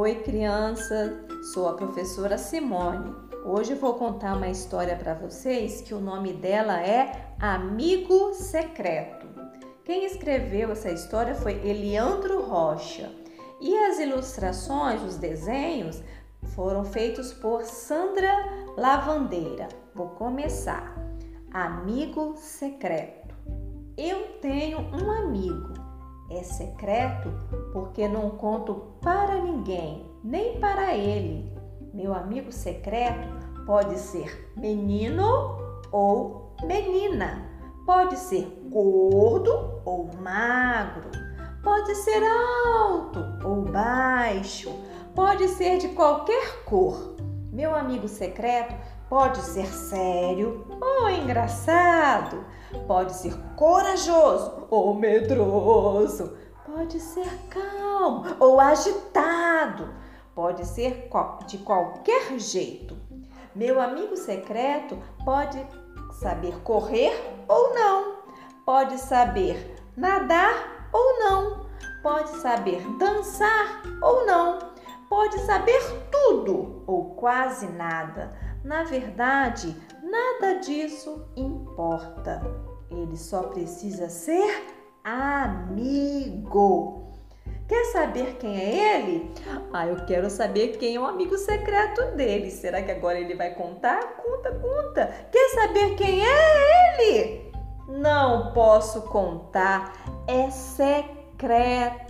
Oi, criança. Sou a professora Simone. Hoje vou contar uma história para vocês que o nome dela é Amigo Secreto. Quem escreveu essa história foi Eliandro Rocha. E as ilustrações, os desenhos, foram feitos por Sandra Lavandeira. Vou começar. Amigo secreto. Eu tenho um amigo. É secreto porque não conto para ninguém, nem para ele. Meu amigo secreto pode ser menino ou menina. Pode ser gordo ou magro. Pode ser alto ou baixo. Pode ser de qualquer cor. Meu amigo secreto pode ser sério ou engraçado. Pode ser corajoso ou medroso. Pode ser calmo ou agitado. Pode ser de qualquer jeito. Meu amigo secreto pode saber correr ou não. Pode saber nadar ou não. Pode saber dançar ou não. Pode saber tudo ou quase nada. Na verdade, nada disso importa. Ele só precisa ser amigo. Quer saber quem é ele? Ah, eu quero saber quem é o amigo secreto dele. Será que agora ele vai contar? Conta, conta. Quer saber quem é ele? Não posso contar. É secreto.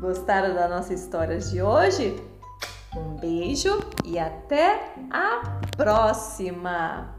Gostaram da nossa história de hoje? Um beijo e até a próxima!